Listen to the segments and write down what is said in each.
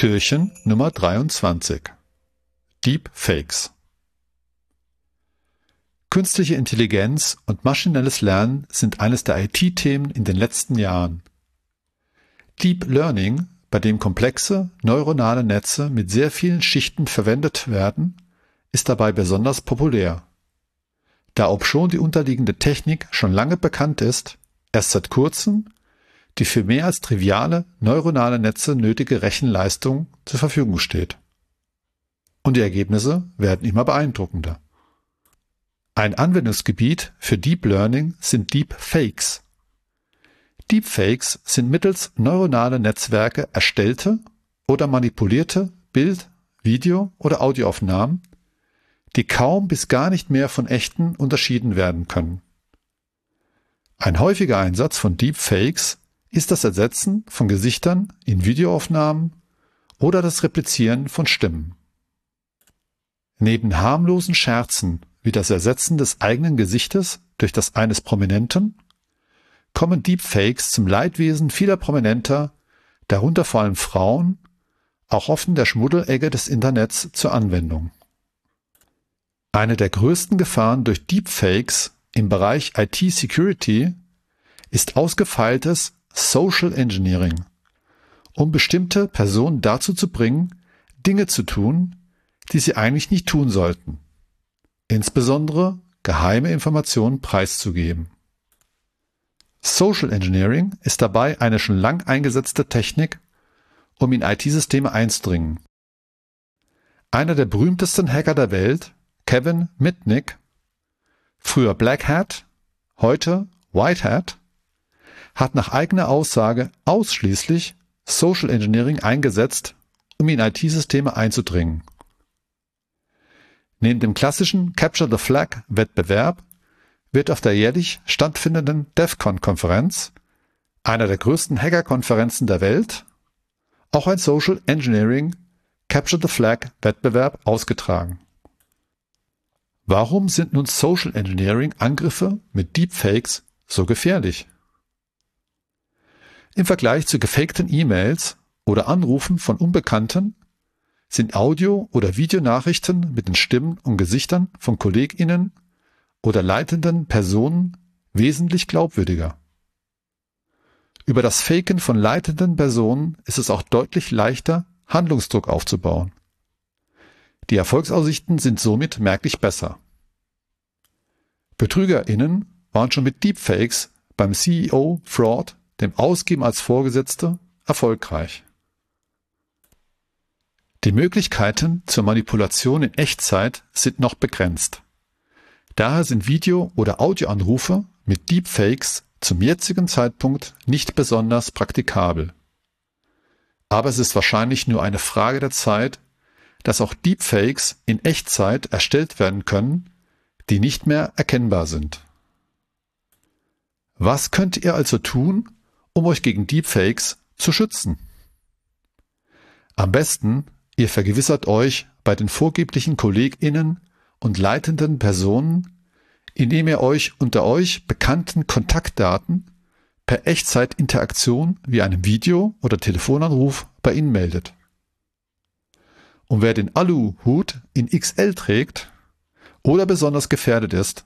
Türchen Nummer 23 Deep Fakes Künstliche Intelligenz und maschinelles Lernen sind eines der IT-Themen in den letzten Jahren. Deep Learning, bei dem komplexe neuronale Netze mit sehr vielen Schichten verwendet werden, ist dabei besonders populär. Da obschon die unterliegende Technik schon lange bekannt ist, erst seit kurzem die für mehr als triviale neuronale Netze nötige Rechenleistung zur Verfügung steht. Und die Ergebnisse werden immer beeindruckender. Ein Anwendungsgebiet für Deep Learning sind Deepfakes. Deepfakes sind mittels neuronale Netzwerke erstellte oder manipulierte Bild-, Video- oder Audioaufnahmen, die kaum bis gar nicht mehr von echten unterschieden werden können. Ein häufiger Einsatz von Deepfakes ist das Ersetzen von Gesichtern in Videoaufnahmen oder das Replizieren von Stimmen. Neben harmlosen Scherzen wie das Ersetzen des eigenen Gesichtes durch das eines Prominenten kommen Deepfakes zum Leidwesen vieler Prominenter, darunter vor allem Frauen, auch offen der Schmuddelegge des Internets zur Anwendung. Eine der größten Gefahren durch Deepfakes im Bereich IT-Security ist ausgefeiltes Social Engineering, um bestimmte Personen dazu zu bringen, Dinge zu tun, die sie eigentlich nicht tun sollten. Insbesondere geheime Informationen preiszugeben. Social Engineering ist dabei eine schon lang eingesetzte Technik, um in IT-Systeme einzudringen. Einer der berühmtesten Hacker der Welt, Kevin Mitnick, früher Black Hat, heute White Hat, hat nach eigener Aussage ausschließlich Social Engineering eingesetzt, um in IT-Systeme einzudringen. Neben dem klassischen Capture the Flag Wettbewerb wird auf der jährlich stattfindenden DEFCON-Konferenz, einer der größten Hacker-Konferenzen der Welt, auch ein Social Engineering Capture the Flag Wettbewerb ausgetragen. Warum sind nun Social Engineering Angriffe mit Deepfakes so gefährlich? Im Vergleich zu gefakten E-Mails oder Anrufen von Unbekannten sind Audio- oder Videonachrichten mit den Stimmen und Gesichtern von KollegInnen oder leitenden Personen wesentlich glaubwürdiger. Über das Faken von leitenden Personen ist es auch deutlich leichter, Handlungsdruck aufzubauen. Die Erfolgsaussichten sind somit merklich besser. BetrügerInnen waren schon mit Deepfakes beim CEO Fraud dem Ausgeben als Vorgesetzte, erfolgreich. Die Möglichkeiten zur Manipulation in Echtzeit sind noch begrenzt. Daher sind Video- oder Audioanrufe mit Deepfakes zum jetzigen Zeitpunkt nicht besonders praktikabel. Aber es ist wahrscheinlich nur eine Frage der Zeit, dass auch Deepfakes in Echtzeit erstellt werden können, die nicht mehr erkennbar sind. Was könnt ihr also tun, um euch gegen Deepfakes zu schützen. Am besten, ihr vergewissert euch bei den vorgeblichen KollegInnen und leitenden Personen, indem ihr euch unter euch bekannten Kontaktdaten per Echtzeitinteraktion wie einem Video- oder Telefonanruf bei ihnen meldet. Und wer den Aluhut in XL trägt oder besonders gefährdet ist,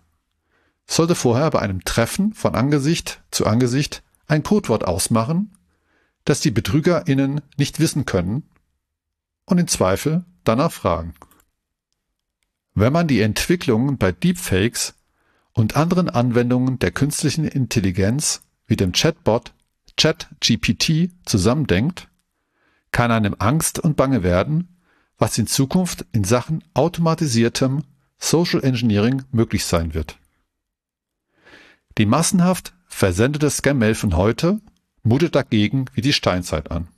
sollte vorher bei einem Treffen von Angesicht zu Angesicht ein Codewort ausmachen, das die BetrügerInnen nicht wissen können und im Zweifel danach fragen. Wenn man die Entwicklungen bei Deepfakes und anderen Anwendungen der künstlichen Intelligenz wie dem Chatbot ChatGPT zusammendenkt, kann einem Angst und Bange werden, was in Zukunft in Sachen automatisiertem Social Engineering möglich sein wird. Die massenhaft Versendete Scam-Mail von heute mutet dagegen wie die Steinzeit an.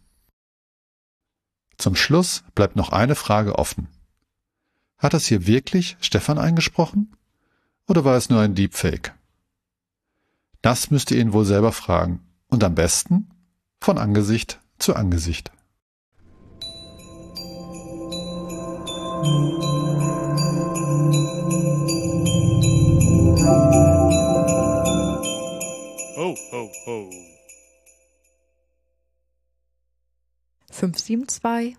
Zum Schluss bleibt noch eine Frage offen. Hat das hier wirklich Stefan eingesprochen? Oder war es nur ein Deepfake? Das müsst ihr ihn wohl selber fragen. Und am besten von Angesicht zu Angesicht. Ho, ho, ho. 572